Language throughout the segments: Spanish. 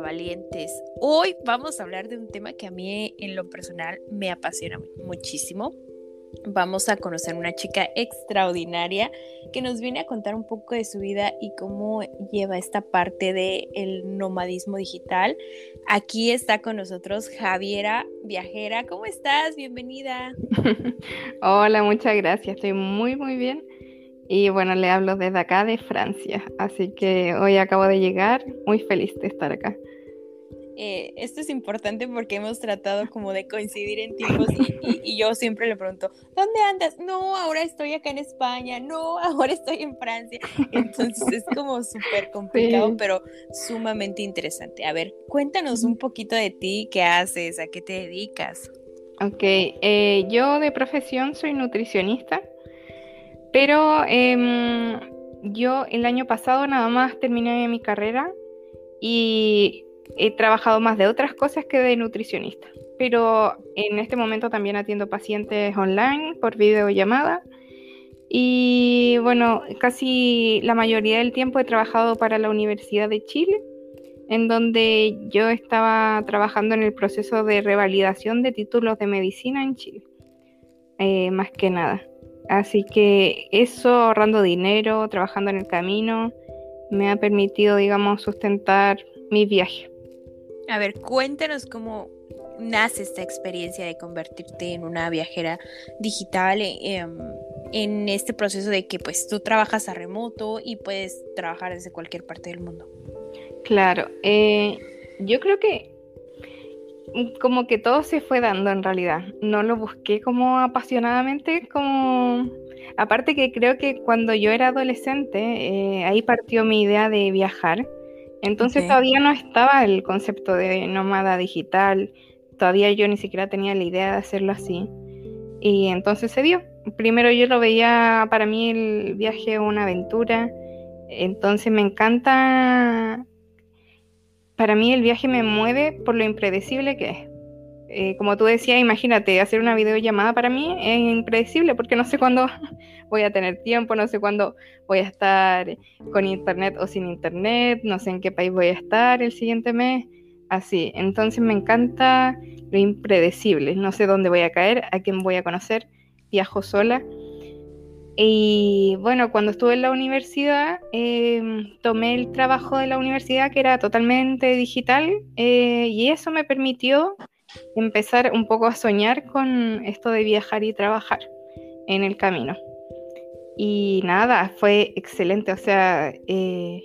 Valientes. Hoy vamos a hablar de un tema que a mí en lo personal me apasiona muchísimo. Vamos a conocer una chica extraordinaria que nos viene a contar un poco de su vida y cómo lleva esta parte del el nomadismo digital. Aquí está con nosotros Javiera Viajera. ¿Cómo estás? Bienvenida. Hola, muchas gracias. Estoy muy, muy bien. Y bueno, le hablo desde acá de Francia, así que hoy acabo de llegar, muy feliz de estar acá. Eh, esto es importante porque hemos tratado como de coincidir en tiempos y, yo siempre le pregunto, ¿dónde andas? No, ahora estoy acá en España, no, ahora estoy en Francia. Entonces es como súper complicado, pero sumamente interesante. A ver, cuéntanos un poquito de ti, qué haces, a qué te dedicas. Ok, eh, yo de profesión soy nutricionista. Pero em, yo el año pasado nada más terminé mi carrera y he trabajado más de otras cosas que de nutricionista. Pero en este momento también atiendo pacientes online por videollamada. Y bueno, casi la mayoría del tiempo he trabajado para la Universidad de Chile, en donde yo estaba trabajando en el proceso de revalidación de títulos de medicina en Chile, eh, más que nada. Así que eso, ahorrando dinero, trabajando en el camino, me ha permitido, digamos, sustentar mi viaje. A ver, cuéntanos cómo nace esta experiencia de convertirte en una viajera digital em, en este proceso de que pues tú trabajas a remoto y puedes trabajar desde cualquier parte del mundo. Claro, eh, yo creo que como que todo se fue dando en realidad. No lo busqué como apasionadamente, como... Aparte que creo que cuando yo era adolescente, eh, ahí partió mi idea de viajar. Entonces todavía no estaba el concepto de nómada digital, todavía yo ni siquiera tenía la idea de hacerlo así. Y entonces se dio. Primero yo lo veía para mí el viaje una aventura. Entonces me encanta para mí el viaje me mueve por lo impredecible que es. Eh, como tú decías, imagínate, hacer una videollamada para mí es impredecible porque no sé cuándo voy a tener tiempo, no sé cuándo voy a estar con internet o sin internet, no sé en qué país voy a estar el siguiente mes, así. Entonces me encanta lo impredecible, no sé dónde voy a caer, a quién voy a conocer, viajo sola y bueno, cuando estuve en la universidad, em, tomé el trabajo de la universidad que era totalmente digital eh, y eso me permitió empezar un poco a soñar con esto de viajar y trabajar en el camino. Y nada, fue excelente, o sea, eh,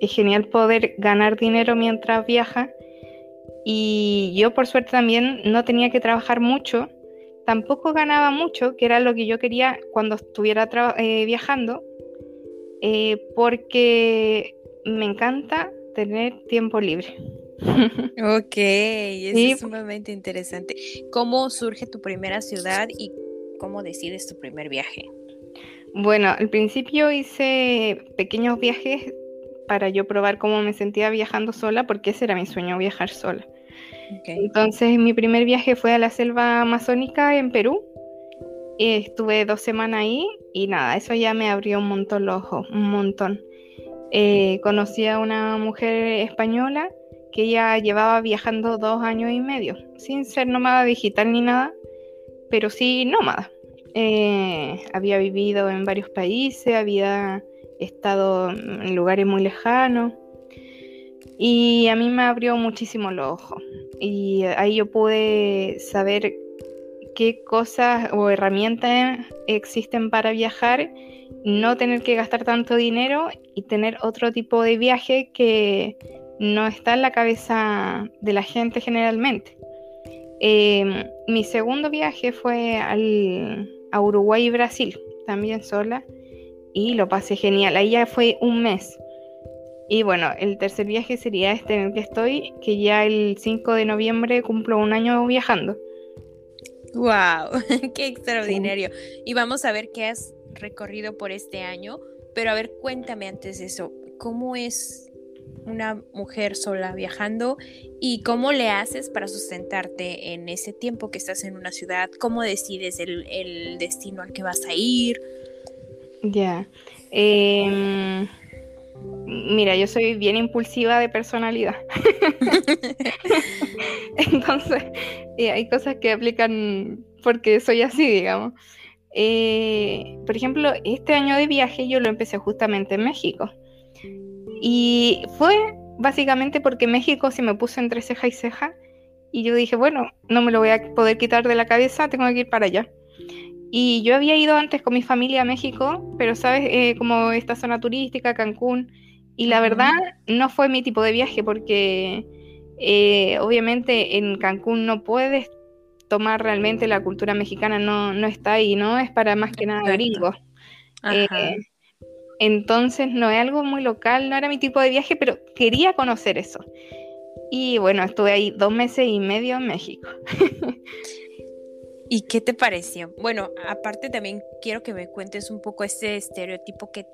es genial poder ganar dinero mientras viaja. Y yo por suerte también no tenía que trabajar mucho tampoco ganaba mucho, que era lo que yo quería cuando estuviera eh, viajando, eh, porque me encanta tener tiempo libre. ok, eso es sumamente interesante. ¿Cómo surge tu primera ciudad y cómo decides tu primer viaje? Bueno, al principio hice pequeños viajes para yo probar cómo me sentía viajando sola, porque ese era mi sueño, viajar sola. Entonces mi primer viaje fue a la selva amazónica en Perú. estuve dos semanas ahí y nada, eso ya me abrió un montón los ojos, un montón. Eh, conocí a una mujer española que ya llevaba viajando dos años y medio, sin ser nómada digital ni nada, pero sí nómada. Eh, había vivido en varios países, había estado en lugares muy lejanos y a mí me abrió muchísimo los ojos. Y ahí yo pude saber qué cosas o herramientas existen para viajar, no tener que gastar tanto dinero y tener otro tipo de viaje que no está en la cabeza de la gente generalmente. Em, mi segundo viaje fue al, a Uruguay y Brasil, también sola, y lo pasé genial. Ahí ya fue un mes. Y bueno, el tercer viaje sería este en el que estoy, que ya el 5 de noviembre cumplo un año viajando. ¡Wow! ¡Qué extraordinario! Y vamos a ver qué has recorrido por este año, pero a ver, cuéntame antes de eso, ¿cómo es una mujer sola viajando y cómo le haces para sustentarte en ese tiempo que estás en una ciudad? ¿Cómo decides el, destino al que vas a ir? Ya. Em, mira, yo soy bien impulsiva de personalidad. Entonces, eh, hay cosas que aplican porque soy así, digamos. Eh, por ejemplo, este año de viaje yo lo empecé justamente en México. Y fue básicamente porque México se me puso entre ceja y ceja. Y yo dije, bueno, no me lo voy a poder quitar de la cabeza, tengo que ir para allá. Y yo había ido antes con mi familia a México, pero sabes, eh, como esta zona turística, Cancún, y la verdad no fue mi tipo de viaje porque eh, obviamente en Cancún no puedes tomar realmente la cultura mexicana, no, no está ahí, ¿no? Es para más que nada gringos. Eh, entonces no es algo muy local, no era mi tipo de viaje, pero quería conocer eso. Y bueno, estuve ahí dos meses y medio en México. ¿Y qué te pareció? Bueno, aparte también quiero que me cuentes un poco ese estereotipo que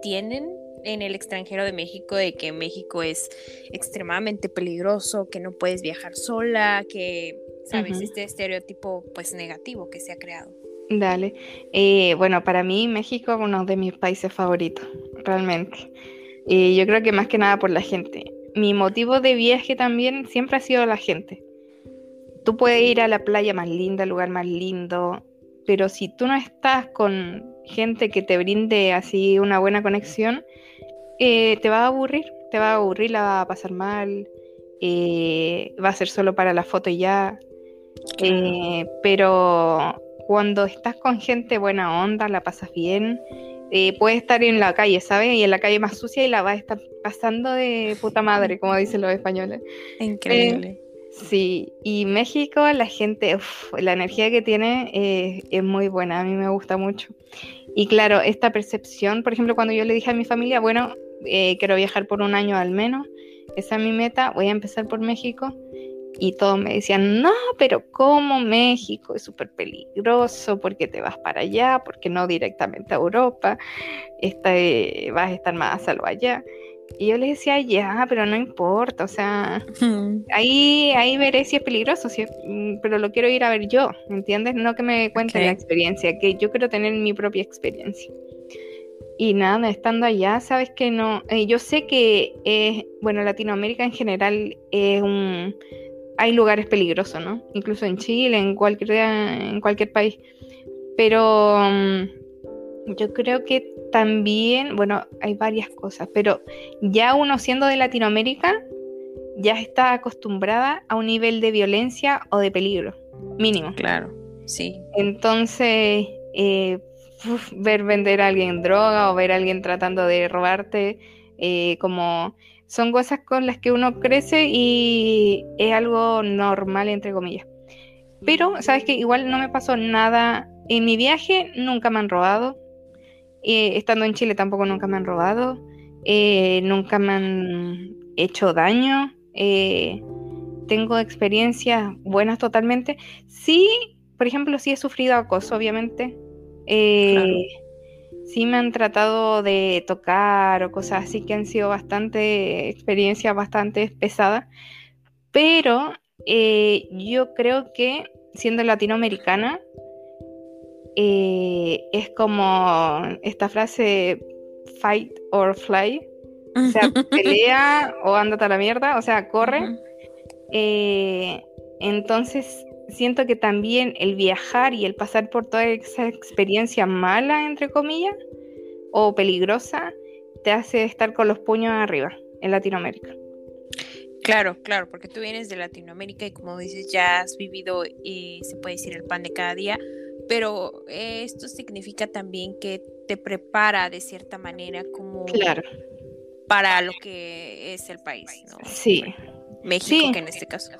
tienen en el extranjero de México de que México es extremadamente peligroso, que no puedes viajar sola, que, ¿sabes? Este estereotipo pues negativo que se ha creado. Dale. Eh, bueno, para mí México es uno de mis países favoritos, realmente. Y yo creo que más que nada por la gente. Mi motivo de viaje también siempre ha sido la gente. Tú puedes ir a la playa más linda, el lugar más lindo, pero si tú no estás con gente que te brinde así una buena conexión, eh, te va a aburrir, te va a aburrir, la va a pasar mal, eh, va a ser solo para la foto y ya. Eh, pero cuando estás con gente buena onda, la pasas bien, puedes estar en la calle, ¿sabes? Y en la calle más sucia y la vas a estar pasando de puta madre, como dicen los españoles. Increíble. Sí, y México, la gente, la energía que tiene eh, es muy buena, a mí me gusta mucho. Y claro, esta percepción, por ejemplo, cuando yo le dije a mi familia, bueno, eh, quiero viajar por un año al menos, esa es mi meta, voy a empezar por México. Y todos me decían, no, pero ¿cómo México? Es súper peligroso, porque te vas para allá, porque no directamente a Europa, eh, vas a estar más a salvo allá. Y yo le decía, ya, pero no importa, o sea, ahí, ahí veré si es peligroso, si mm, pero lo quiero ir a ver yo, ¿me entiendes? No que me cuenten la experiencia, que yo quiero tener mi propia experiencia. Y nada, estando allá, sabes que no, eh, yo sé que, es, bueno, Latinoamérica en general es un, hay lugares peligrosos, ¿no? Incluso en Chile, en cualquier, en cualquier país. Pero mm, yo creo que también, bueno, hay varias cosas, pero ya uno siendo de Latinoamérica, ya está acostumbrada a un nivel de violencia o de peligro, mínimo. Claro, sí. Entonces, eh, ver vender a alguien droga o ver a alguien tratando de robarte, eh, como son cosas con las que uno crece y es algo normal, entre comillas. Pero, ¿sabes que Igual no me pasó nada. En mi viaje nunca me han robado, eh, estando en Chile tampoco nunca me han robado, eh, nunca me han hecho daño. Eh, tengo experiencias buenas totalmente. Sí, por ejemplo, sí he sufrido acoso, obviamente. Sí me han tratado de tocar o cosas así que han sido bastante experiencias bastante pesadas. Pero yo creo que siendo latinoamericana, eh, es como esta frase fight or fly. O sea, pelea o ándate a la mierda, o sea, corre. Eh, entonces, siento que también el viajar y el pasar por toda esa experiencia mala, entre comillas, o peligrosa, te hace estar con los puños arriba en Latinoamérica. Claro, claro, porque tú vienes de Latinoamérica y como dices, ya has vivido, y se puede decir, el pan de cada día pero esto significa también que te prepara de cierta manera como claro. para lo que es el país, ¿no? Sí. México, que en este caso.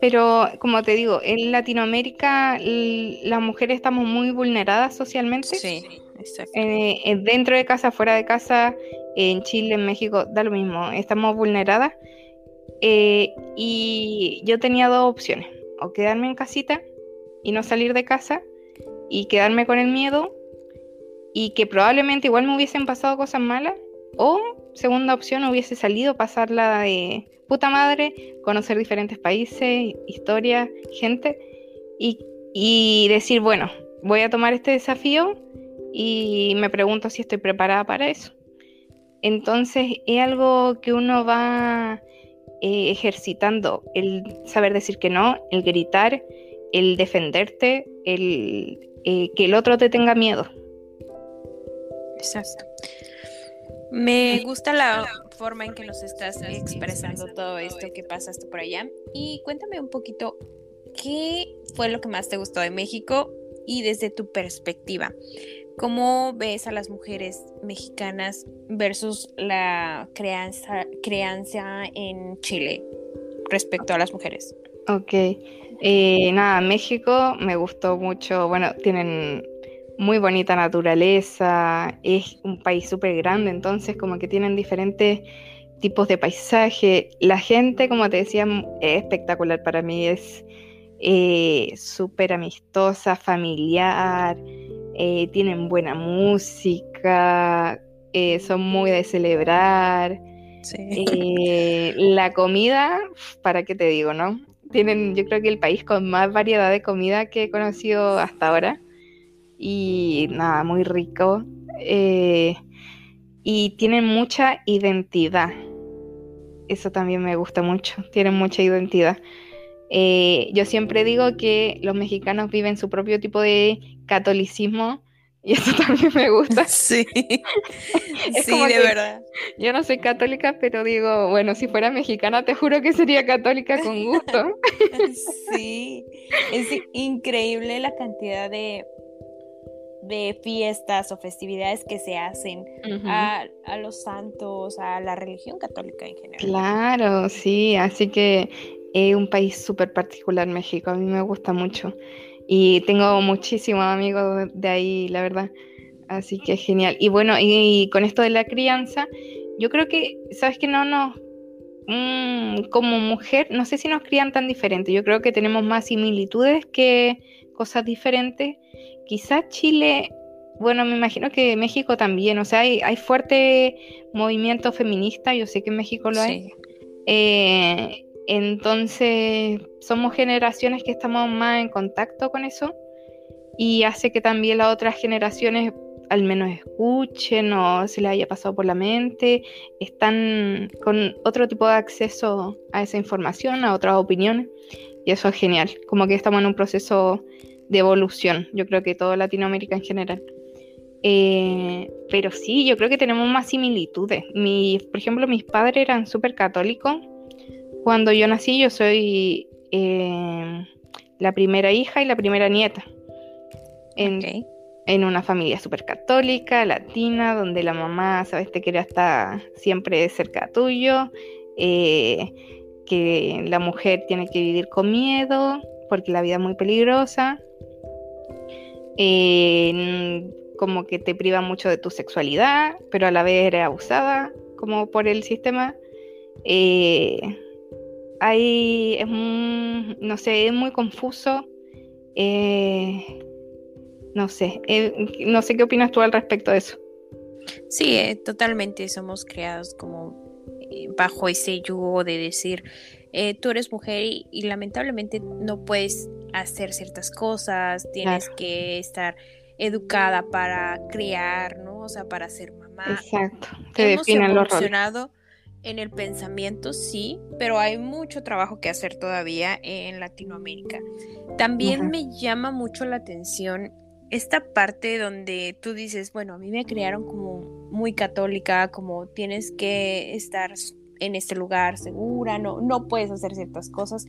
Pero como te digo, en Latinoamérica las mujeres estamos muy vulneradas socialmente. Sí, exacto. Eh, eh, dentro de casa, fuera de casa, en Chile, en México, da lo mismo, estamos vulneradas. Eh, y yo tenía dos opciones, o quedarme en casita y no salir de casa y quedarme con el miedo y que probablemente igual me hubiesen pasado cosas malas o segunda opción hubiese salido pasarla de puta madre, conocer diferentes países, historia, gente y, y decir, bueno, voy a tomar este desafío y me pregunto si estoy preparada para eso. Entonces es algo que uno va eh, ejercitando, el saber decir que no, el gritar, el defenderte, el eh, que el otro te tenga miedo. Exacto. Me gusta la forma en que nos estás expresando todo esto que pasaste por allá. Y cuéntame un poquito, ¿qué fue lo que más te gustó de México y desde tu perspectiva? ¿Cómo ves a las mujeres mexicanas versus la crianza, crianza en Chile respecto a las mujeres? Ok, eh, nada, México me gustó mucho, bueno, tienen muy bonita naturaleza, es un país súper grande, entonces como que tienen diferentes tipos de paisaje. La gente, como te decía, es espectacular para mí, es eh, súper amistosa, familiar, eh, tienen buena música, eh, son muy de celebrar. Eh, la comida, ¿para qué te digo, no? Tienen, yo creo que el país con más variedad de comida que he conocido hasta ahora. Y nada, muy rico. y tienen mucha identidad. Eso también me gusta mucho. Tienen mucha identidad. yo siempre digo que los mexicanos viven su propio tipo de catolicismo y eso también me gusta. Sí, sí, de verdad. Yo no soy católica, pero digo, bueno, si fuera mexicana, te juro que sería católica con gusto. Sí, es increíble la cantidad de, de fiestas o festividades que se hacen a, a, los santos, a la religión católica en general. Claro, sí, así que es un país súper particular México, a mí me gusta mucho. Y tengo muchísimos amigos de ahí, la verdad. Así que genial. Y bueno, y, con esto de la crianza, yo creo que, ¿sabes que No nos... Mm, como mujer, no sé si nos crían tan diferente. Yo creo que tenemos más similitudes que cosas diferentes. Quizás Chile, bueno, me imagino que México también. O sea, hay, hay fuerte movimiento feminista. Yo sé que en México lo hay. Eh, entonces, somos generaciones que estamos más en contacto con eso y hace que también las otras generaciones al menos escuchen o se les haya pasado por la mente, están con otro tipo de acceso a esa información, a otras opiniones, y eso es genial, como que estamos en un proceso de evolución, yo creo que toda Latinoamérica en general. Eh, pero sí, yo creo que tenemos más similitudes. por ejemplo, mis padres eran súper católicos cuando yo nací, yo soy eh, la primera hija y la primera nieta. En, en una familia súper católica, latina, donde la mamá, sabes, te quiere estar siempre cerca tuyo, eh, que la mujer tiene que vivir con miedo, porque la vida es muy peligrosa, eh, como que te priva mucho de tu sexualidad, pero a la vez eres abusada, como por el sistema hay, es no sé, es muy confuso. Eh, no sé, eh, no sé qué opinas tú al respecto de eso. Sí, eh, totalmente somos creados como bajo ese yugo de decir, tú eres mujer y, lamentablemente no puedes hacer ciertas cosas, tienes que estar educada para criar, ¿no? O sea, para ser mamá. Exacto, te Hemos evolucionado en el pensamiento sí, pero hay mucho trabajo que hacer todavía en Latinoamérica. También me llama mucho la atención esta parte donde tú dices, bueno, a mí me criaron como muy católica, como tienes que estar en este lugar segura, no, no puedes hacer ciertas cosas.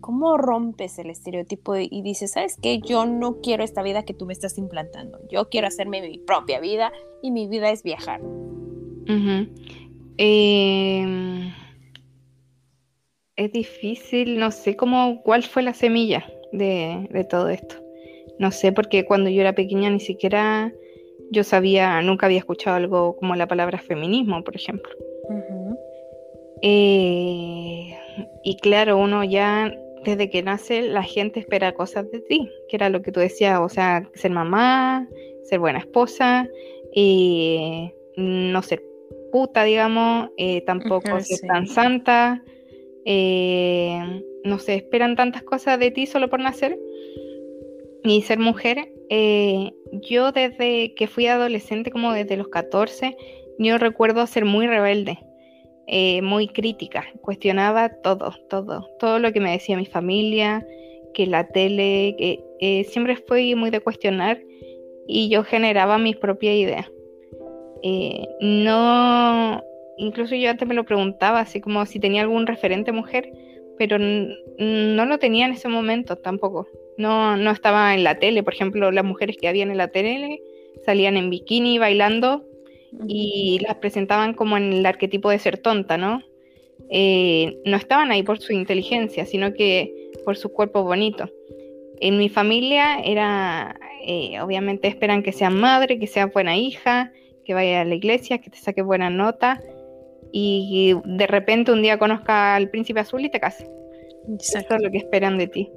¿Cómo rompes el estereotipo y dices, sabes qué? Yo no quiero esta vida que tú me estás implantando. Yo quiero hacerme mi propia vida y mi vida es viajar. Em, es difícil, no sé cómo, cuál fue la semilla de, todo esto. No sé, porque cuando yo era pequeña ni siquiera yo sabía, nunca había escuchado algo como la palabra feminismo, por ejemplo. Eh, y claro, uno ya desde que nace la gente espera cosas de ti, que era lo que tú decías, o sea, ser mamá, ser buena esposa, y eh, no ser puta, digamos, eh, tampoco es tan santa, eh, no sé, esperan tantas cosas de ti solo por nacer y ser mujer. Eh, yo desde que fui adolescente, como desde los 14, yo recuerdo ser muy rebelde, eh, muy crítica, cuestionaba todo, todo, todo lo que me decía mi familia, que la tele, que siempre fui muy de cuestionar y yo generaba mis propias ideas. Eh, no, incluso yo antes me lo preguntaba, así como si tenía algún referente mujer, pero no lo tenía en ese momento tampoco. No, no estaba en la tele, por ejemplo, las mujeres que habían en la tele salían en bikini bailando y las presentaban como en el arquetipo de ser tonta, ¿no? Eh, no estaban ahí por su inteligencia, sino que por su cuerpo bonito. En mi familia era, eh, obviamente esperan que sea madre, que sea buena hija, que vaya a la iglesia, que te saque buena nota y de repente un día conozca al príncipe azul y te case. Eso es lo que esperan de ti.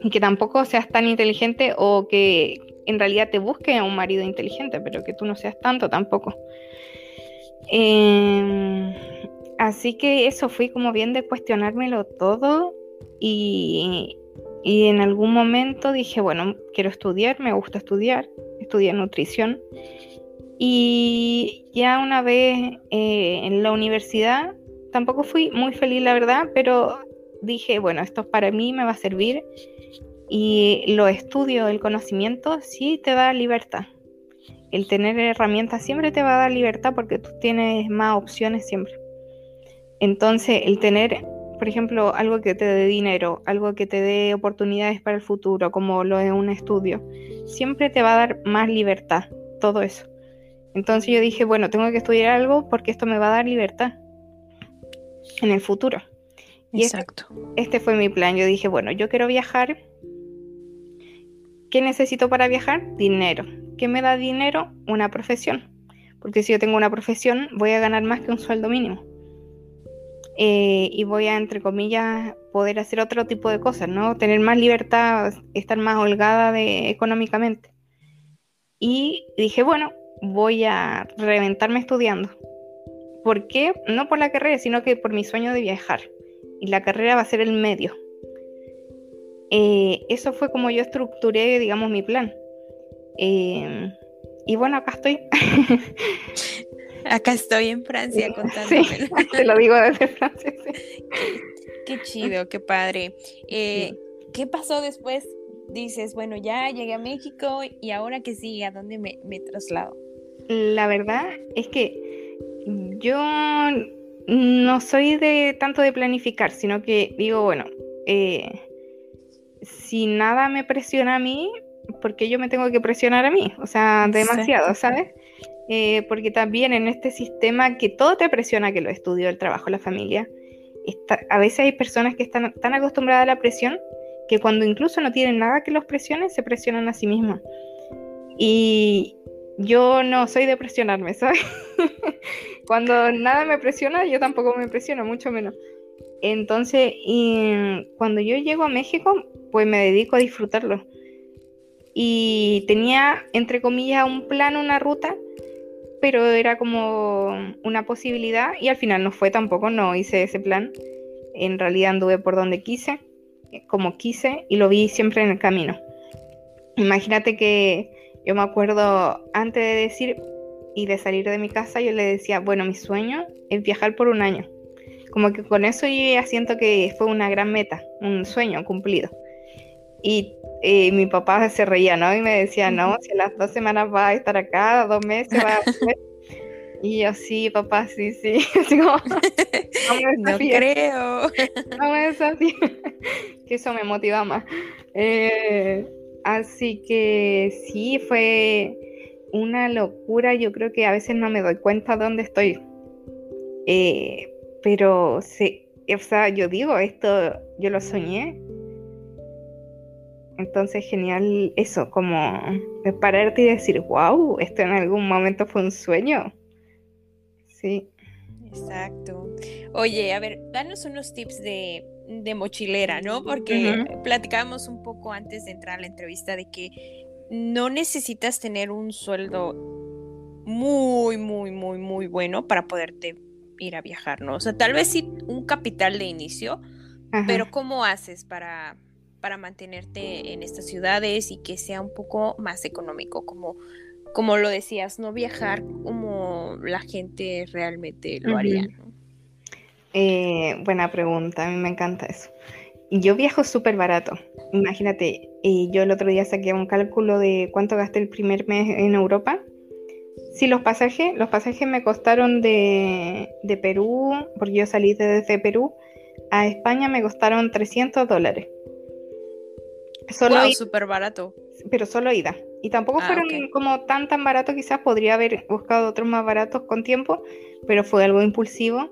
Y que tampoco seas tan inteligente o que en realidad te busque a un marido inteligente, pero que tú no seas tanto tampoco. Em, así que eso fui como bien de cuestionármelo todo y, y en algún momento dije, bueno, quiero estudiar, me gusta estudiar, estudié nutrición. Y ya una vez eh, en la universidad, tampoco fui muy feliz, la verdad, pero dije, bueno, esto para mí me va a servir y lo estudio, el conocimiento sí te da libertad. El tener herramientas siempre te va a dar libertad porque tú tienes más opciones siempre. Entonces, el tener, por ejemplo, algo que te dé dinero, algo que te dé oportunidades para el futuro, como lo de un estudio, siempre te va a dar más libertad, todo eso. Entonces yo dije, bueno, tengo que estudiar algo porque esto me va a dar libertad en el futuro. Y este Exacto. Este, fue mi plan. Yo dije, bueno, yo quiero viajar ¿Qué necesito para viajar? Dinero. ¿Qué me da dinero? Una profesión. Porque si yo tengo una profesión, voy a ganar más que un sueldo mínimo. Eh, y voy a, entre comillas, poder hacer otro tipo de cosas, ¿no? Tener más libertad, estar más holgada de, económicamente. Y dije, bueno, voy a reventarme estudiando. ¿Por qué? No por la carrera, sino que por mi sueño de viajar. Y la carrera va a ser el medio. Eh, eso fue como yo estructuré, digamos, mi plan. Eh, y bueno, acá estoy. acá estoy en Francia contándome. te lo digo desde Francia. Qué, chido, qué padre. Eh, ¿Qué pasó después? Dices, bueno, ya llegué a México y ahora qué sigue, ¿a dónde me, me traslado? La verdad es que yo no soy de tanto de planificar, sino que digo, bueno, eh, si nada me presiona a mí, ¿por qué yo me tengo que presionar a mí? O sea, demasiado, ¿sabes? Eh, porque también en este sistema que todo te presiona, que lo estudio, el trabajo, la familia, a veces hay personas que están tan acostumbradas a la presión que cuando incluso no tienen nada que los presione, se presionan a sí mismos. Y yo no soy de presionarme, ¿sabes? cuando nada me presiona, yo tampoco me presiono, mucho menos. Entonces, cuando yo llego a México, pues me dedico a disfrutarlo. Y tenía, entre comillas, un plan, una ruta, pero era como una posibilidad y al final no fue tampoco, no hice ese plan. En realidad anduve por donde quise, como quise, y lo vi siempre en el camino. Imagínate que yo me acuerdo antes de decir y de salir de mi casa, yo le decía, bueno, mi sueño es viajar por un año. Como que con eso yo ya siento que fue una gran meta, un sueño cumplido. Y eh, mi papá se reía, ¿no? Y me decía, no, si las dos semanas va a estar acá, dos meses va a Y yo, sí, papá, sí, sí. no, no creo. No me así que eso me motiva más. Eh, así que sí, fue una locura. Yo creo que a veces no me doy cuenta de dónde estoy. Eh, pero sí, o sea, yo digo, esto yo lo soñé entonces, genial eso, como pararte y decir, wow, esto en algún momento fue un sueño. Sí. Exacto. Oye, a ver, danos unos tips de, mochilera, ¿no? Porque platicábamos un poco antes de entrar a la entrevista de que no necesitas tener un sueldo muy, muy, muy, muy bueno para poderte ir a viajar, ¿no? O sea, tal vez sí un capital de inicio, pero ¿cómo haces para, para mantenerte en estas ciudades y que sea un poco más económico, como como lo decías, no viajar como la gente realmente lo haría. Eh, buena pregunta, a mí me encanta eso. Yo viajo súper barato. Imagínate, y yo el otro día saqué un cálculo de cuánto gasté el primer mes en Europa. Sí, los pasajes, los pasajes me costaron de, de Perú, porque yo salí desde Perú, a España me costaron 300 dólares. Solo súper barato. Pero solo ida. Y tampoco ah, fueron como tan tan baratos, quizás podría haber buscado otros más baratos con tiempo, pero fue algo impulsivo.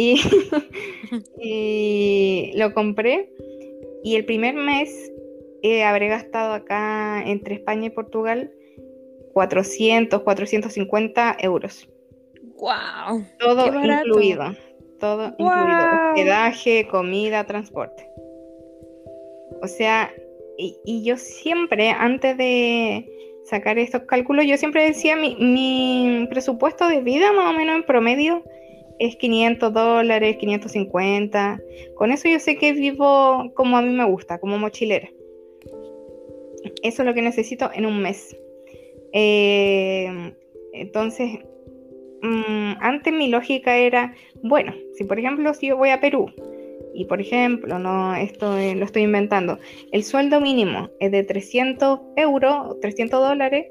Y, y lo compré. Y el primer mes eh, habré gastado acá entre España y Portugal 400, 450 euros. ¡Wow! Todo incluido. Todo incluido. Hospedaje, comida, transporte. O sea, y, yo siempre, antes de sacar estos cálculos, yo siempre decía mi, mi presupuesto de vida más o menos en promedio es 500 dólares, 550. Con eso yo sé que vivo como a mí me gusta, como mochilera. Eso es lo que necesito en un mes. Eh, entonces, mm, antes mi lógica era, bueno, si por ejemplo si yo voy a Perú y por ejemplo, no, esto lo estoy inventando, el sueldo mínimo es de 300 euros, 300 dólares,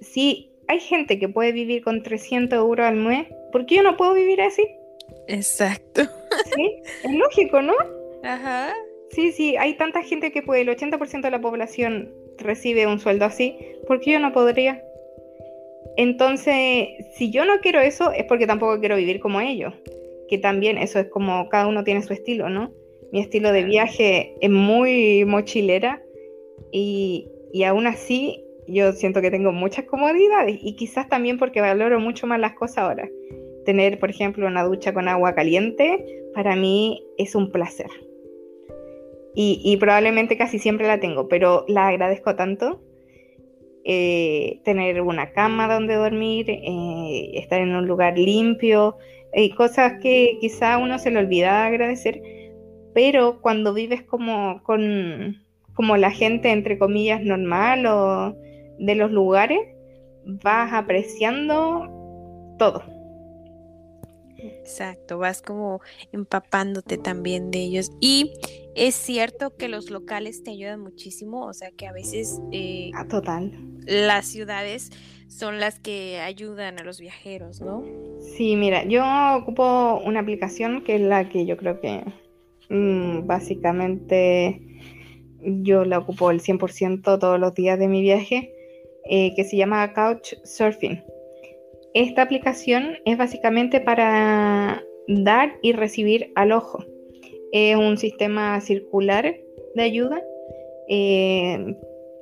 si hay gente que puede vivir con 300 euros al mes, ¿por qué yo no puedo vivir así? Exacto. Sí, es lógico, ¿no? Ajá. Sí, sí, hay tanta gente que puede, el 80% de la población recibe un sueldo así, ¿por qué yo no podría? Entonces, si yo no quiero eso, es porque tampoco quiero vivir como ellos que también eso es como cada uno tiene su estilo, ¿no? Mi estilo de viaje es muy mochilera y, y aún así yo siento que tengo muchas comodidades y quizás también porque valoro mucho más las cosas ahora. Tener, por ejemplo, una ducha con agua caliente, para mí es un placer. Y, probablemente casi siempre la tengo, pero la agradezco tanto. Eh, tener una cama donde dormir, eh, estar en un lugar limpio, hay cosas que quizá uno se le olvida agradecer, pero cuando vives como con como la gente entre comillas normal o de los lugares, vas apreciando todo. Exacto, vas como empapándote también de ellos. Y es cierto que los locales te ayudan muchísimo, o sea que a veces... Eh, ah, total. Las ciudades son las que ayudan a los viajeros, ¿no? Sí, mira, yo ocupo una aplicación que es la que yo creo que mm, básicamente yo la ocupo el 100% todos los días de mi viaje, eh, que se llama Couch Surfing. Esta aplicación es básicamente para dar y recibir al ojo. Es un sistema circular de ayuda eh,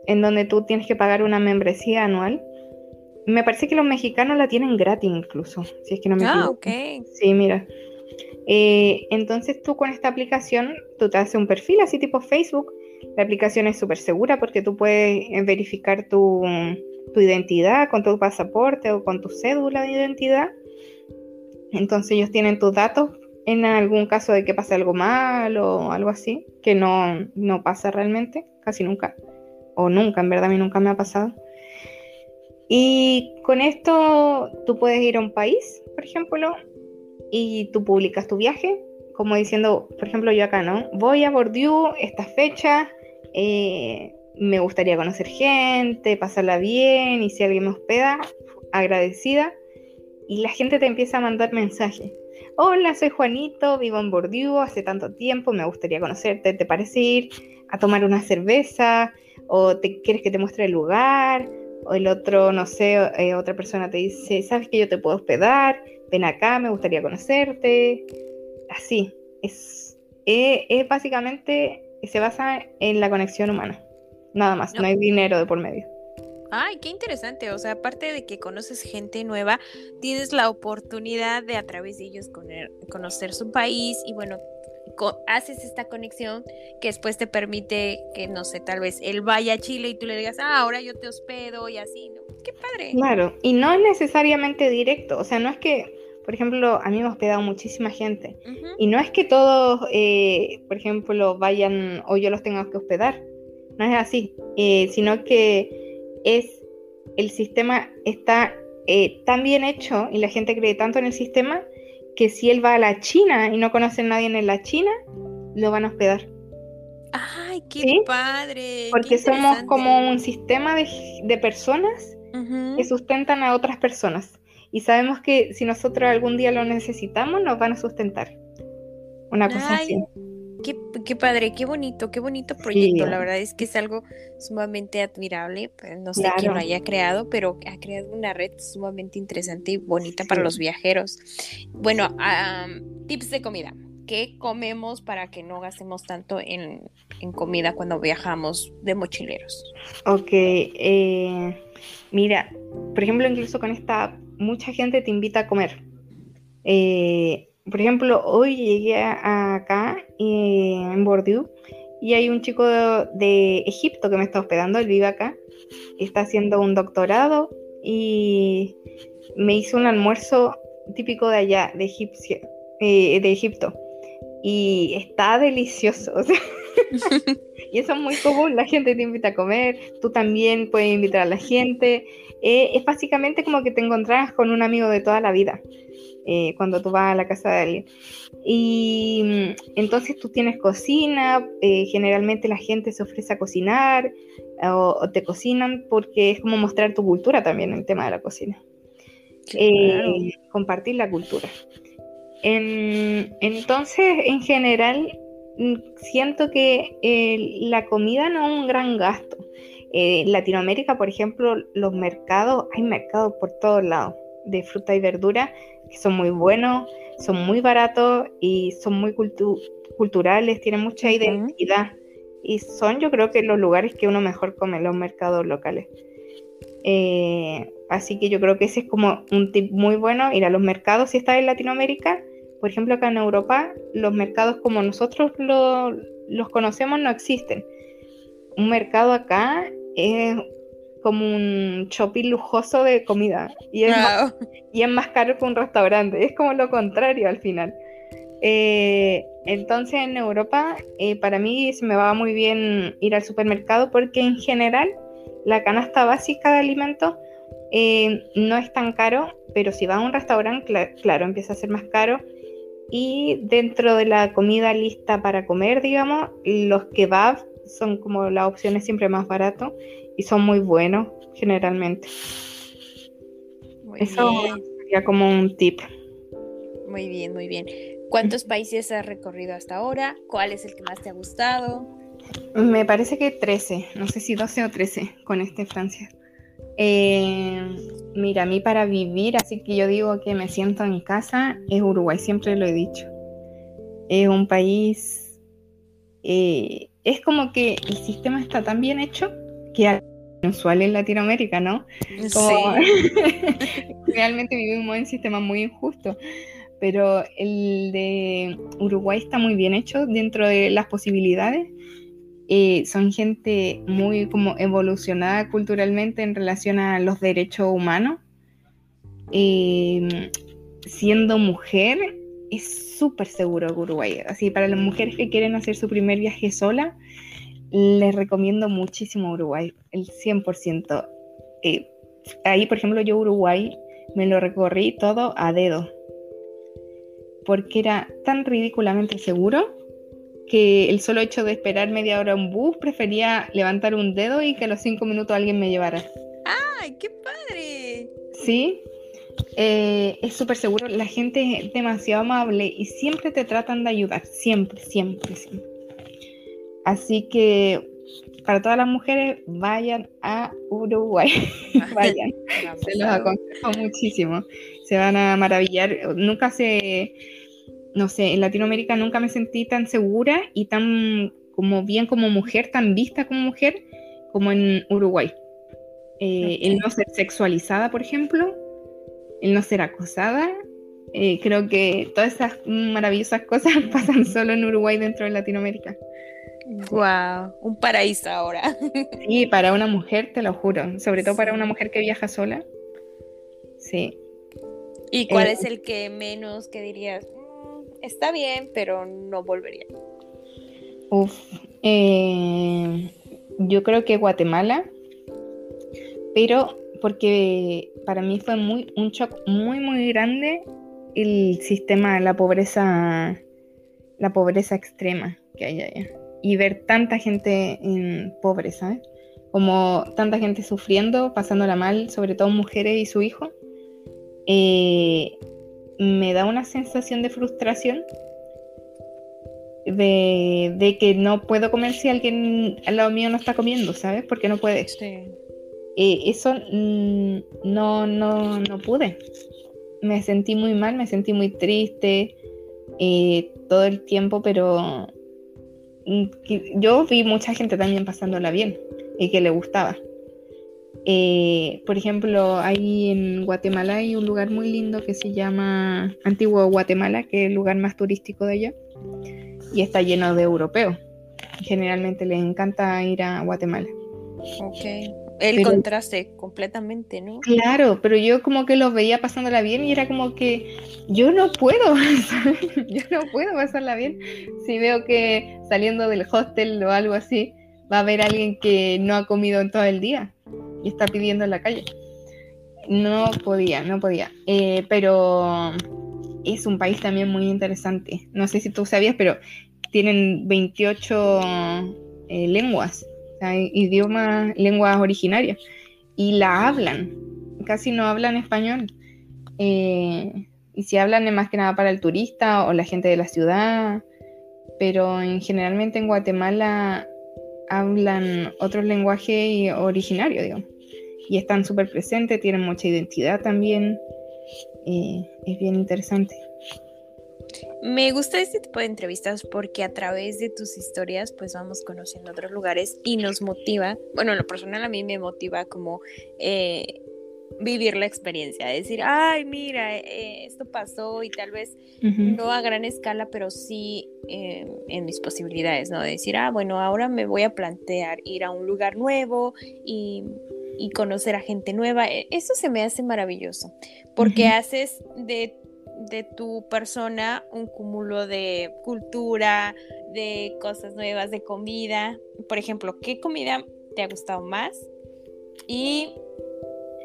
en donde tú tienes que pagar una membresía anual me parece que los mexicanos la tienen gratis incluso, si es que no me Ah, ok. Sí, mira. Eh, entonces tú con esta aplicación, tú te haces un perfil así tipo Facebook. La aplicación es súper segura porque tú puedes eh, verificar tu, tu identidad con tu pasaporte o con tu cédula de identidad. Entonces ellos tienen tus datos en algún caso de que pase algo mal o algo así, que no, no pasa realmente, casi nunca. O nunca, en verdad a mí nunca me ha pasado. Y con esto tú puedes ir a un país, por ejemplo, y tú publicas tu viaje, como diciendo, por ejemplo, yo acá, ¿no? Voy a Bordeaux esta fecha, eh, me gustaría conocer gente, pasarla bien, y si alguien me hospeda, agradecida. Y la gente te empieza a mandar mensajes. Hola, soy Juanito, vivo en Bordeaux hace tanto tiempo, me gustaría conocerte, ¿te parece ir a tomar una cerveza? ¿O te quieres que te muestre el lugar? o el otro, no sé, eh, otra persona te dice, sabes que yo te puedo hospedar, ven acá, me gustaría conocerte. Así, es, es, básicamente, se basa en la conexión humana, nada más, no. hay dinero de por medio. Ay, qué interesante. O sea, aparte de que conoces gente nueva, tienes la oportunidad de a través de ellos conocer su país y bueno, haces esta conexión que después te permite que, no sé, tal vez él vaya a Chile y tú le digas, ah, ahora yo te hospedo y así, ¿no? Qué padre. Claro, y no es necesariamente directo, o sea, no es que, por ejemplo, a mí me ha hospedado muchísima gente y no es que todos, eh, por ejemplo, vayan o yo los tenga que hospedar, no es así, eh, sino que es el sistema está eh, tan bien hecho y la gente cree tanto en el sistema que si él va a la China y no conoce a nadie en la China, lo van a hospedar. ¡Ay, qué padre! Porque somos como un sistema de, personas que sustentan a otras personas. Y sabemos que si nosotros algún día lo necesitamos, nos van a sustentar. Una cosa así. Qué, padre, qué bonito, qué bonito proyecto. La verdad es que es algo sumamente admirable. Pues, no sé quién lo haya creado, pero ha creado una red sumamente interesante y bonita para los viajeros. Bueno, tips de comida. ¿Qué comemos para que no gastemos tanto en, comida cuando viajamos de mochileros? Ok, eh, mira, por ejemplo, incluso con esta, mucha gente te invita a comer. Eh, por ejemplo, hoy llegué acá en Bordeaux y hay un chico de, Egipto que me está hospedando, él vive acá, está haciendo un doctorado y me hizo un almuerzo típico de allá, de, eh, de Egipto. Y está delicioso. y eso es muy común, la gente te invita a comer, tú también puedes invitar a la gente. Eh, es básicamente como que te encontrás con un amigo de toda la vida. Eh, cuando tú vas a la casa de alguien. Y mm, entonces tú tienes cocina, eh, generalmente la gente se ofrece a cocinar o, te cocinan porque es como mostrar tu cultura también en el tema de la cocina. Eh, compartir la cultura. entonces, en general, siento que la comida no es un gran gasto. en Latinoamérica, por ejemplo, los mercados, hay mercados por todos lados de fruta y verdura que son muy buenos, son muy baratos y son muy culturales, tienen mucha identidad. Y son yo creo que los lugares que uno mejor come, los mercados locales. Eh, así que yo creo que ese es como un tip muy bueno, ir a los mercados si estás en Latinoamérica. Por ejemplo, acá en Europa, los mercados como nosotros los conocemos no existen. Un mercado acá es como un shopping lujoso de comida y es, más, y es más caro que un restaurante. Es como lo contrario al final. Eh, entonces en Europa eh, para mí se me va muy bien ir al supermercado porque en general la canasta básica de alimentos eh, no es tan caro, pero si vas a un restaurante, claro, empieza a ser más caro. Y dentro de la comida lista para comer, digamos, los kebabs son como las opciones siempre más barato y son muy buenos generalmente. Eso sería como un tip. Muy bien, muy bien. ¿Cuántos países has recorrido hasta ahora? ¿Cuál es el que más te ha gustado? Me parece que 13, no sé si 12 o 13 con este Francia. Eh, mira, a mí para vivir, así que yo digo que me siento en casa, es Uruguay, siempre lo he dicho. Es un país, eh, es como que el sistema está tan bien hecho que usual en Latinoamérica, ¿no? Sí. realmente vivimos en un sistema muy injusto, pero el de Uruguay está muy bien hecho dentro de las posibilidades. Eh, son gente muy como evolucionada culturalmente en relación a los derechos humanos. Eh, siendo mujer, es súper seguro Uruguay. Así, para las mujeres que quieren hacer su primer viaje sola, les recomiendo muchísimo Uruguay, el 100%. Eh, ahí, por ejemplo, yo Uruguay me lo recorrí todo a dedo, porque era tan ridículamente seguro que el solo hecho de esperar media hora un bus prefería levantar un dedo y que a los cinco minutos alguien me llevara. ¡Ay, qué padre! Sí, eh, es súper seguro, la gente es demasiado amable y siempre te tratan de ayudar, siempre, siempre, siempre. Así que para todas las mujeres, vayan a Uruguay. vayan. se los aconsejo muchísimo. Se van a maravillar. Nunca se, no sé, en Latinoamérica nunca me sentí tan segura y tan como bien como mujer, tan vista como mujer, como en Uruguay. Eh, el no ser sexualizada, por ejemplo, el no ser acosada. Eh, creo que todas esas maravillosas cosas pasan solo en Uruguay dentro de Latinoamérica. Wow, un paraíso ahora. Sí, para una mujer, te lo juro. Sobre todo para una mujer que viaja sola. Sí. ¿Y cuál eh, es el que menos que dirías? Está bien, pero no volvería. Uf. Eh, yo creo que Guatemala. Pero porque para mí fue muy, un shock muy, muy grande el sistema, la pobreza, la pobreza extrema que hay allá. Y ver tanta gente en pobreza, como tanta gente sufriendo, pasándola mal, sobre todo mujeres y su hijo, eh, me da una sensación de frustración de, que no puedo comer si alguien al lado mío no está comiendo, ¿sabes? Porque no puede. Eh, eso mm, no, no, no pude. Me sentí muy mal, me sentí muy triste eh, todo el tiempo, pero mm, yo vi mucha gente también pasándola bien y que le gustaba. Eh, por ejemplo, ahí en Guatemala hay un lugar muy lindo que se llama Antiguo Guatemala, que es el lugar más turístico de allá, y está lleno de europeos. Generalmente les encanta ir a Guatemala. Ok. El contraste completamente, ¿no? Claro, pero yo como que los veía pasándola bien y era como que yo no puedo, yo no puedo pasarla bien. Si veo que saliendo del hostel o algo así, va a haber alguien que no ha comido en todo el día y está pidiendo en la calle. No podía, no podía. Eh, pero es un país también muy interesante. No sé si tú sabías, pero tienen 28 eh, lenguas, idiomas, lenguas originarias, y la hablan. Casi no hablan español. Eh, y si hablan es más que nada para el turista o la gente de la ciudad, pero en, generalmente en Guatemala hablan otros lenguajes originarios, digamos. Y están súper presentes, tienen mucha identidad también. Eh, es bien interesante. Me gusta este tipo de entrevistas porque a través de tus historias pues vamos conociendo otros lugares y nos motiva, bueno, lo personal a mí me motiva como eh, vivir la experiencia, decir, ay, mira, eh, esto pasó y tal vez no a gran escala, pero sí eh, en mis posibilidades, ¿no? De decir, ah, bueno, ahora me voy a plantear ir a un lugar nuevo y, conocer a gente nueva. E, eso se me hace maravilloso, porque haces de, de tu persona un cúmulo de cultura, de cosas nuevas, de comida. Por ejemplo, ¿qué comida te ha gustado más? Y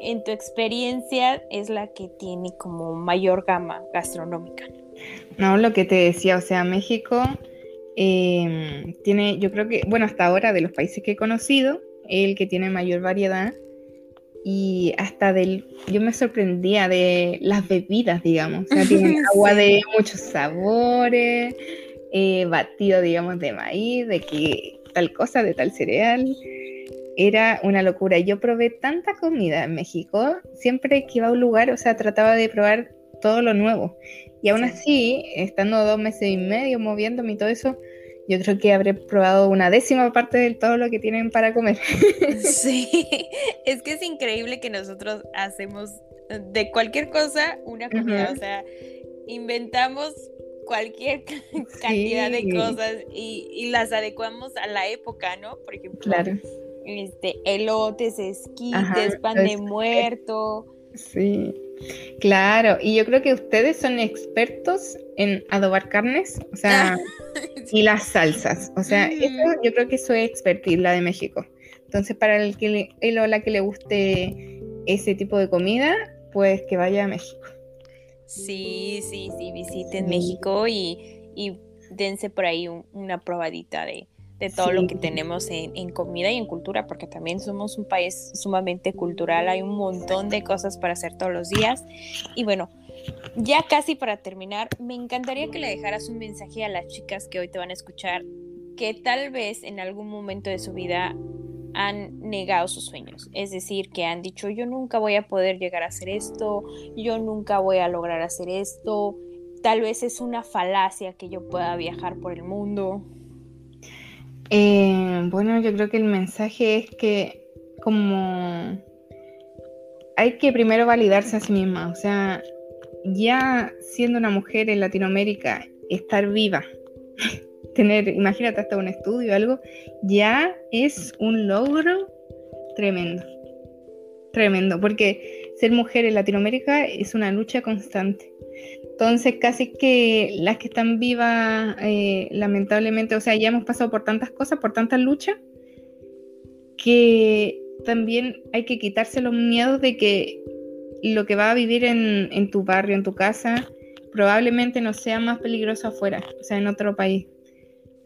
en tu experiencia es la que tiene como mayor gama gastronómica? No, lo que te decía, o sea, México em, tiene, yo creo que, bueno, hasta ahora de los países que he conocido, el que tiene mayor variedad y hasta del, yo me sorprendía de las bebidas, digamos, o sea, tienen agua de muchos sabores, eh, batido, digamos, de maíz, de que tal cosa, de tal cereal era una locura. Yo probé tanta comida en México, siempre que iba a un lugar, o sea, trataba de probar todo lo nuevo. Y aún así, estando dos meses y medio moviéndome y todo eso, yo creo que habré probado una décima parte de todo lo que tienen para comer. Sí, es que es increíble que nosotros hacemos de cualquier cosa una comida, o sea, inventamos cualquier cantidad de cosas y, y, las adecuamos a la época, ¿no? Por ejemplo, claro este, elotes, esquites, pan de muerto. Sí, claro. Y yo creo que ustedes son expertos en adobar carnes, o sea, y las salsas. O sea, yo creo que eso es expertise, la de México. Entonces, para el que le, el o la que le guste ese tipo de comida, pues que vaya a México. Sí, sí, sí, visiten México y, y dense por ahí una probadita de, de todo lo que tenemos en, comida y en cultura, porque también somos un país sumamente cultural, hay un montón de cosas para hacer todos los días. Y bueno, ya casi para terminar, me encantaría que le dejaras un mensaje a las chicas que hoy te van a escuchar, que tal vez en algún momento de su vida han negado sus sueños, es decir, que han dicho yo nunca voy a poder llegar a hacer esto, yo nunca voy a lograr hacer esto, tal vez es una falacia que yo pueda viajar por el mundo, eh, bueno, yo creo que el mensaje es que como hay que primero validarse a sí misma, o sea, ya siendo una mujer en Latinoamérica, estar viva, tener, imagínate hasta un estudio algo, ya es un logro tremendo, tremendo, porque ser mujer en Latinoamérica es una lucha constante. Entonces, casi que las que están vivas, eh, lamentablemente, o sea, ya hemos pasado por tantas cosas, por tantas luchas, que también hay que quitarse los miedos de que lo que va a vivir en, tu barrio, en tu casa, probablemente no sea más peligroso afuera, o sea, en otro país.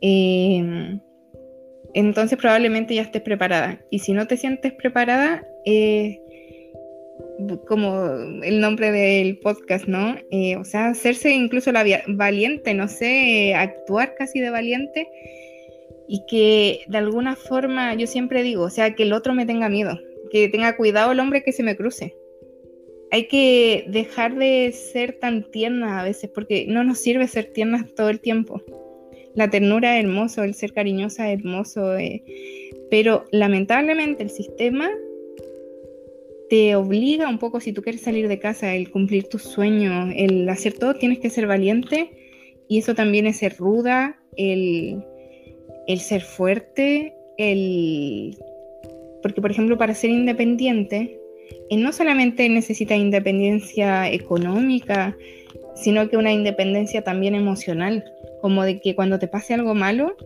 Em, entonces probablemente ya estés preparada. Y si no te sientes preparada, eh, como el nombre del podcast, ¿no? Eh, o sea, hacerse incluso la valiente, no sé, actuar casi de valiente y que de alguna forma, yo siempre digo, o sea, que el otro me tenga miedo, que tenga cuidado el hombre que se me cruce. Hay que dejar de ser tan tierna a veces, porque no nos sirve ser tiernas todo el tiempo. La ternura es hermoso, el ser cariñosa es hermoso, eh, pero lamentablemente el sistema te obliga un poco, si tú quieres salir de casa, el cumplir tus sueños, el hacer todo, tienes que ser valiente. Y eso también es ser ruda, el, ser fuerte, el... Porque, por ejemplo, para ser independiente, eh, no solamente necesita independencia económica, sino que una independencia también emocional, como de que cuando te pase algo malo,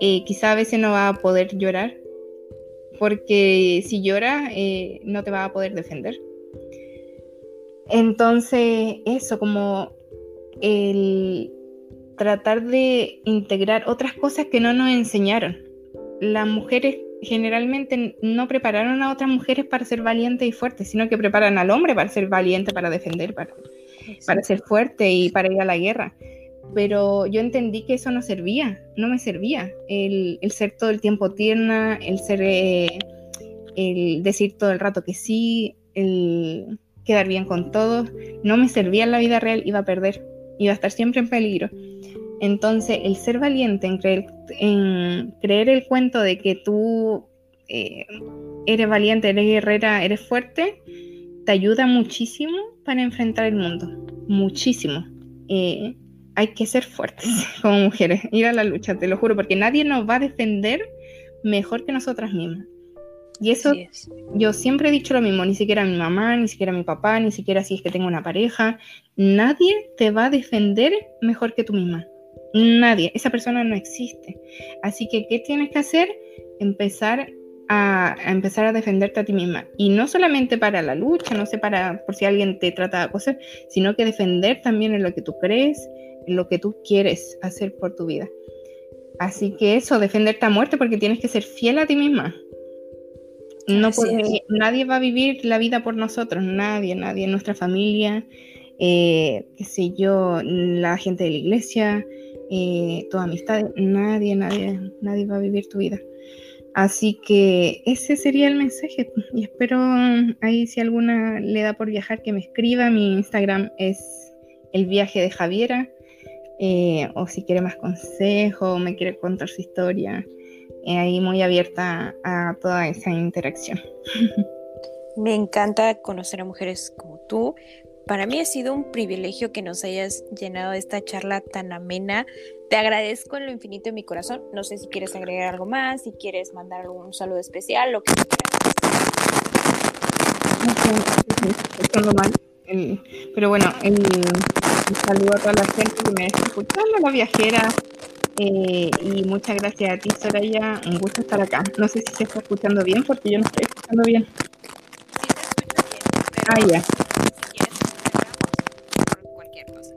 eh, quizá a veces no va a poder llorar, porque si llora eh, no te va a poder defender. Entonces, eso, como el tratar de integrar otras cosas que no nos enseñaron. Las mujeres generalmente no prepararon a otras mujeres para ser valientes y fuertes, sino que preparan al hombre para ser valiente, para defender, para, para ser fuerte y para ir a la guerra pero yo entendí que eso no servía, no me servía. El, ser todo el tiempo tierna, el ser, eh, el decir todo el rato que sí, el quedar bien con todos, no me servía en la vida real, iba a perder, iba a estar siempre en peligro. Entonces, el ser valiente, en creer el cuento de que tú eh, eres valiente, eres guerrera, eres fuerte, te ayuda muchísimo para enfrentar el mundo, muchísimo. Eh, hay que ser fuertes como mujeres, ir a la lucha, te lo juro, porque nadie nos va a defender mejor que nosotras mismas. Y eso yo siempre he dicho lo mismo, ni siquiera mi mamá, ni siquiera mi papá, ni siquiera si es que tengo una pareja, nadie te va a defender mejor que tú misma. Nadie, esa persona no existe. Así que, ¿qué tienes que hacer? Empezar a, a, empezar a defenderte a ti misma. Y no solamente para la lucha, no sé, para por si alguien te trata de acosar, sino que defender también en lo que tú crees, lo que tú quieres hacer por tu vida. Así que eso, defenderte a muerte porque tienes que ser fiel a ti misma. No nadie va a vivir la vida por nosotros, nadie, nadie, nuestra familia, eh, qué sé yo, la gente de la iglesia, eh, tu amistad, nadie, nadie, nadie va a vivir tu vida. Así que ese sería el mensaje y espero ahí si alguna le da por viajar que me escriba. Mi Instagram es el viaje de Javiera. Eh, o si quiere más consejo, o me quiere contar su historia, eh, ahí muy abierta a toda esa interacción. Me encanta conocer a mujeres como tú. Para mí ha sido un privilegio que nos hayas llenado de esta charla tan amena. Te agradezco en lo infinito de mi corazón. No sé si quieres agregar algo más, si quieres mandar algún saludo especial, lo que quieras. pero bueno, el, un saludo a toda la gente que me está escuchando, la viajera. Eh, y muchas gracias a ti, Soraya. Un gusto estar acá. No sé si se está escuchando bien porque yo no estoy escuchando bien. Sí, se escucha bien. ah, ya. cualquier cosa.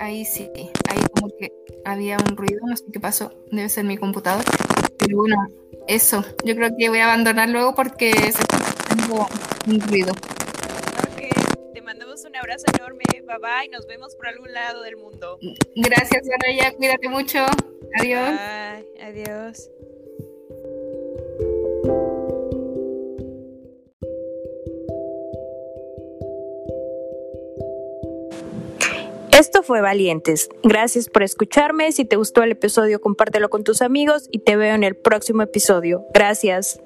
Ahí sí, ahí como que había un ruido, no sé qué pasó. Debe ser mi computador. Pero bueno, eso. Yo creo que voy a abandonar luego porque se escucha un ruido abrazo enorme. Bye bye. Nos vemos por algún lado del mundo. Gracias, Araya. Cuídate mucho. Adiós. Bye. Adiós. Esto fue Valientes. Gracias por escucharme. Si te gustó el episodio, compártelo con tus amigos y te veo en el próximo episodio. Gracias.